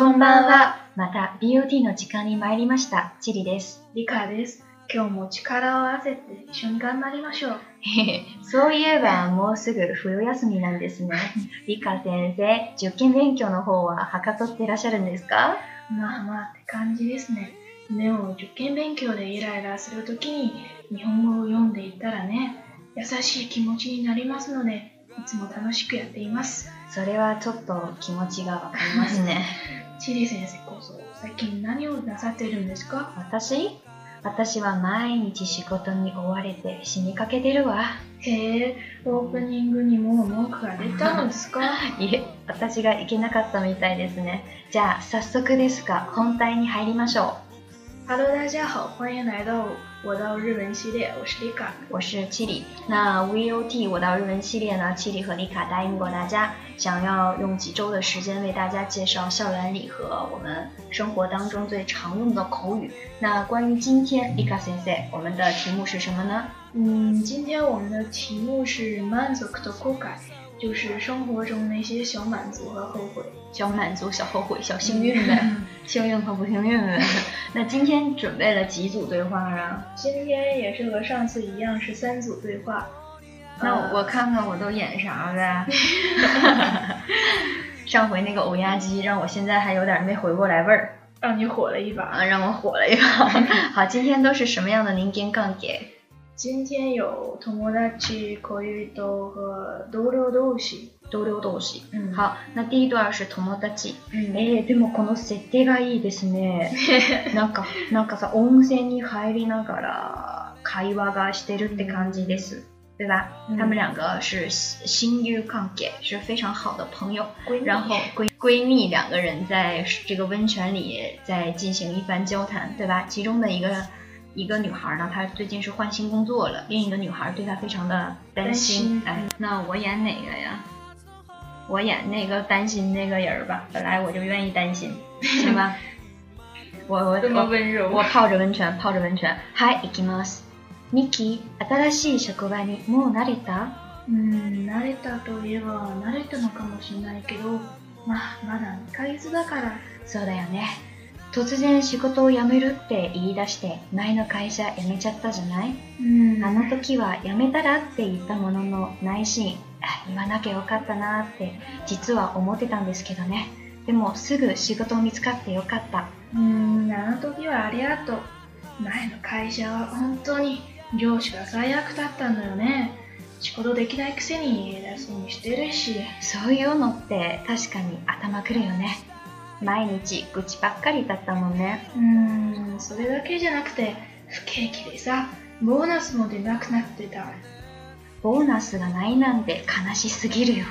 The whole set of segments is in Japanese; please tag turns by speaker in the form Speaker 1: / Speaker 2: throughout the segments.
Speaker 1: こんばんは。また BOT の時間に参りました。チリです。
Speaker 2: リカです。今日も力を合わせて一緒に頑張りましょう。
Speaker 1: そういえばもうすぐ冬休みなんですね。リカ先生、受験勉強の方ははかどってらっしゃるんですか？
Speaker 2: まあまあって感じですね。でも受験勉強でイライラするときに日本語を読んでいったらね、優しい気持ちになりますので、いつも楽しくやっています。
Speaker 1: それはちょっと気持ちがわかりますね。
Speaker 2: チリ先生こそ最近何をなさっているんですか？
Speaker 1: 私？私は毎日仕事に追われて死にかけてるわ。
Speaker 2: へえ、オープニングにも文句が出たのですか？
Speaker 1: いえ、私がいけなかったみたいですね。じゃあ早速ですが本題に入りましょう。
Speaker 2: Hello，大家好，欢迎来到我到日文系列，我是丽卡。
Speaker 1: 我是七里。那 VOT 我到日文系列呢，七里和丽卡答应过大家，想要用几周的时间为大家介绍校园里和我们生活当中最常用的口语。那关于今天丽卡先生，我们的题目是什么呢？
Speaker 2: 嗯，今天我们的题目是满足と後悔，就是生活中那些小满足和后悔。
Speaker 1: 小满足、小后悔、小幸运呗，幸运和不幸运，那今天准备了几组对话啊？
Speaker 2: 今天也是和上次一样，是三组对话。
Speaker 1: 那我看看我都演啥呗。上回那个欧亚机让我现在还有点没回过来味儿，
Speaker 2: 让你火了一把，
Speaker 1: 让我火了一把。好，今天都是什么样的零点杠给？
Speaker 2: 今天有汤锅拉吉、和东辽东西。
Speaker 1: 同僚同士。
Speaker 2: 嗯，
Speaker 1: 好，那第一段是友達。
Speaker 2: 嗯，
Speaker 1: えー、でもこの設定がいいですね。なんかなんかさ温泉に入りながら会話がしてるって感じです。对吧？
Speaker 2: 嗯
Speaker 1: 他们两个是親友関係，是非常好的朋友。
Speaker 2: 闺蜜
Speaker 1: 然后闺闺蜜两个人在这个温泉里在进行一番交谈，对吧？其中的一个一个女孩呢，她最近是换新工作了，另一个女孩对她非常的担心。
Speaker 2: 担心
Speaker 1: 哎，那我演哪个呀？ 我演那个担心那个人儿吧，本来我就愿意担心，行吧？我我
Speaker 2: 这么
Speaker 1: 我
Speaker 2: 温柔。
Speaker 1: 我泡着温泉，泡着温泉。はい、行きます。ミキ、新しい職場にもう慣れた？
Speaker 2: うん、慣れたといえば慣れたのかもしれないけど、まあまだ2ヶ月だから。
Speaker 1: そうだよね。突然仕事を辞めるって言い出して前の会社辞めちゃったじゃない、
Speaker 2: うん
Speaker 1: あの時は辞めたらって言ったものの内心あ言わなきゃよかったなって実は思ってたんですけどねでもすぐ仕事見つかってよかった
Speaker 2: うん、あの時はありがとう。前の会社は本当に上司が最悪だったんだよね。仕事できないくせに偉そうにしてるし。
Speaker 1: そういうのって確かに頭くるよね毎日愚痴ばっかりだったもんね
Speaker 2: うん、それだけじゃなくて不景気でさ、ボーナスも出なくなってた。
Speaker 1: ボーナスがないなんて悲しすぎるよ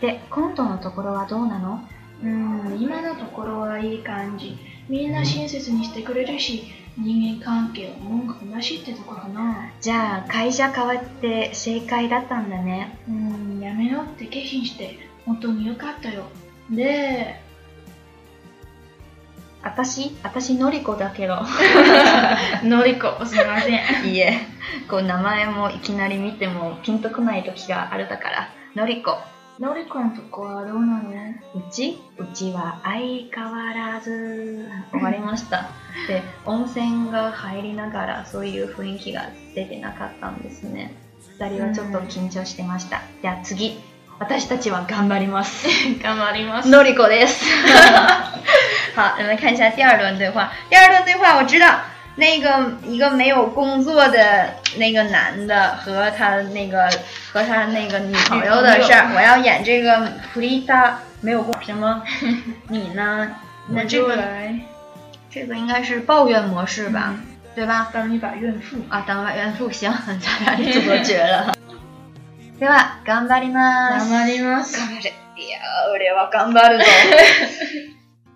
Speaker 1: で今度のところはどうなの？
Speaker 2: うん、今のところはいい感じ。みんな親切にしてくれるし、人間関係は文句なしってとこかな。
Speaker 1: じゃあ会社変わって正解だったんだね
Speaker 2: うん、やめようって決心して、本当によかったよ。で、
Speaker 1: 私私のりこだけど。
Speaker 2: のりこ、すみません。
Speaker 1: いいえ。こう名前もいきなり見てもピンとこない時があるだから。のりこ。
Speaker 2: のりこのとこはどうなの？
Speaker 1: うち？うちは相変わらず。終わりました。で温泉が入りながらそういう雰囲気が出てなかったんですね。2人はちょっと緊張してました、じゃあ次。私たちは頑張ります。
Speaker 2: 頑張ります。
Speaker 1: 诺里狗です。好，我们看一下第二轮对话。第二轮对话，我知道那个一个没有工作的那个男的和他那个和他那个女朋友的事儿，我要演这个普利达没有工什么，你呢？那这个
Speaker 2: 我就来
Speaker 1: 这个应该是抱怨模式吧，对吧？
Speaker 2: 当一把怨妇。
Speaker 1: 啊，当完元素行，咱俩这组合绝了。では頑張ります。
Speaker 2: 頑張ります。
Speaker 1: 頑張れ。いやー、俺は頑張るぞ。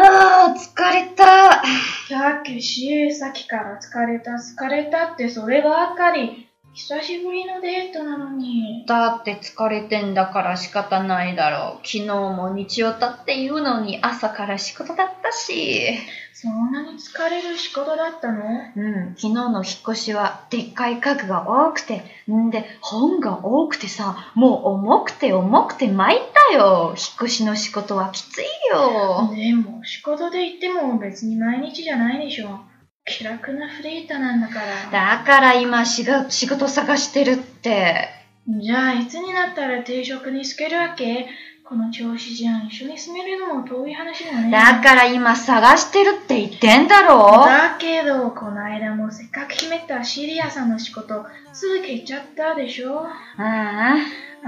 Speaker 1: ああ、疲れた。
Speaker 2: たけし、さっきから疲れた、疲れたってそればっかり。久しぶりのデートなのに。
Speaker 1: だって疲れてんだから仕方ないだろう。昨日も日曜だって言うのに朝から仕事だったし。
Speaker 2: そんなに疲れる仕事だったの？
Speaker 1: うん、昨日の引っ越しはでっかい家具が多くて、んで本が多くてさ、もう重くて重くて参ったよ。引っ越しの仕事はきついよ。
Speaker 2: でも、仕事で行っても別に毎日じゃないでしょ。気楽なフリーターなんだから。
Speaker 1: だから今しが仕事探してるって。
Speaker 2: じゃあ、いつになったら定職に就けるわけ？この調子じゃん。一緒に住めるのも遠い話だね。
Speaker 1: だから今探してるって言ってんだろ
Speaker 2: だけど、この間もせっかく決めたシリアさんの仕事、すぐ消えちゃったでしょ？
Speaker 1: あ
Speaker 2: あ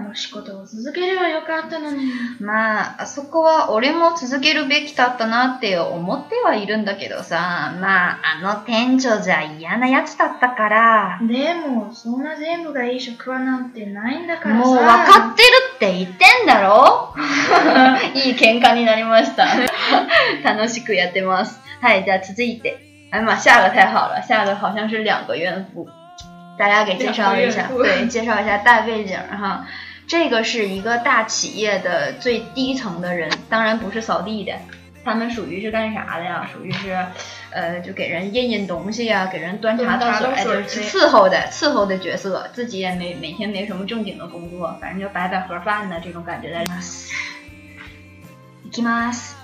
Speaker 2: の仕事を続ければよかったのに。
Speaker 1: あまあ、あそこは俺も続けるべきだったなって思ってはいるんだけどさ、まあ、あの店長じゃ嫌なやつだったから、
Speaker 2: でも、そんな全部がいい職場なんてないんだからさ。
Speaker 1: もう分かってるって言ってんだろ？いい喧嘩になりました。楽しくやってます。はい、じゃあ続いて。哎妈，下个太好了，下个好像是两个怨妇，大家给介绍一下，
Speaker 2: 两个怨妇
Speaker 1: 对，介绍一下大背景哈。这个是一个大企业的最低层的人，当然不是扫地的，他们属于是干啥的呀？属于是，呃，就给人印印东西呀，给人端茶倒水，哎，就是伺候的伺候的角色，自己也没每天没什么正经的工作，反正就摆摆盒饭的这种感觉在。いきます。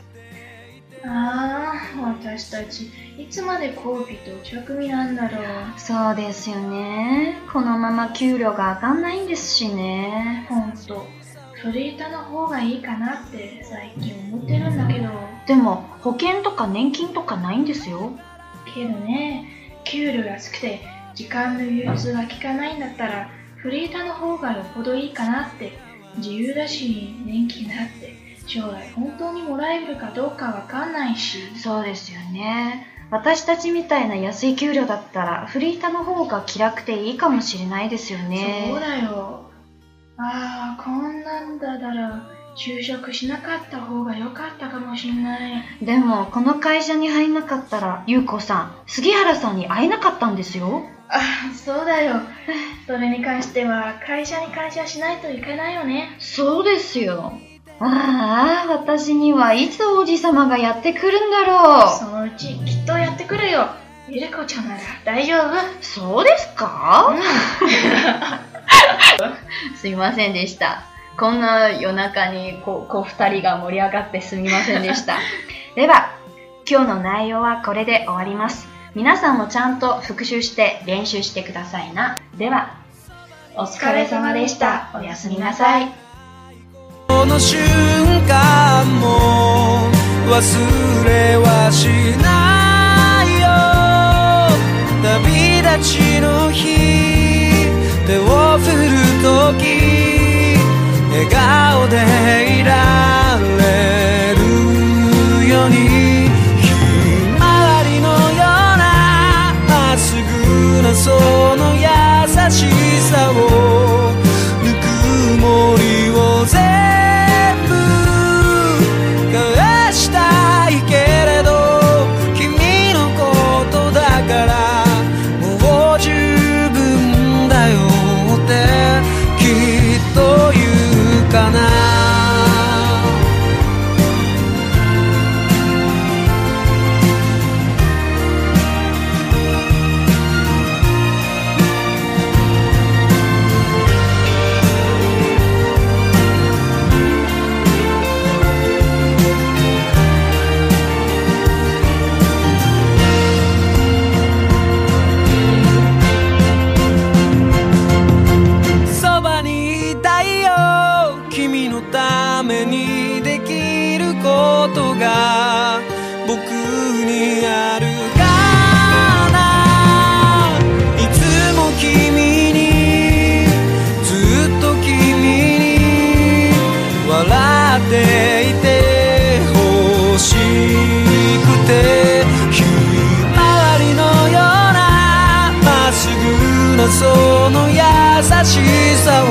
Speaker 2: ああ、私たち、いつまで交尾とお茶組なんだろう。
Speaker 1: そうですよね。このまま給料が上がんないんですしね。
Speaker 2: ほんと、フリーターの方がいいかなって最近思ってるんだけど。
Speaker 1: でも保険とか年金とかないんですよ。
Speaker 2: けどね、給料安くて時間の融通が効かないんだったら、フリーターの方がよっぽどいいかなって。自由だし、年金だって。将来本当にもらえるかどうかわかんないし。
Speaker 1: そうですよね。私たちみたいな安い給料だったらフリーターの方が気楽でいいかもしれないですよね。
Speaker 2: そうだよ。ああ、こんなんだだら、就職しなかった方が良かったかもしれない。
Speaker 1: でもこの会社に入んなかったらゆうこさん杉原さんに会えなかったんですよ。
Speaker 2: ああ、そうだよ。それに関しては会社に感謝しないといけないよね。
Speaker 1: そうですよ。ああ、私にはいつ王子様がやってくるんだろ
Speaker 2: そのうちきっとやってくるよ。ゆりこちゃんなら大丈夫？
Speaker 1: う。そうですか？
Speaker 2: うん
Speaker 1: すみませんでした。こんな夜中にこうこう二人が盛り上がってすみませんでした。では、今日の内容はこれで終わります。皆さんもちゃんと復習して練習してくださいな。では、お疲れ様でした。おやすみなさい。
Speaker 3: の瞬間も忘れはしないよ。旅立ちの日手を振る時めにできることが僕にあるかな。いつも君にずっと君に笑っていてほしくてひまわりのようなまっすぐなその優しさを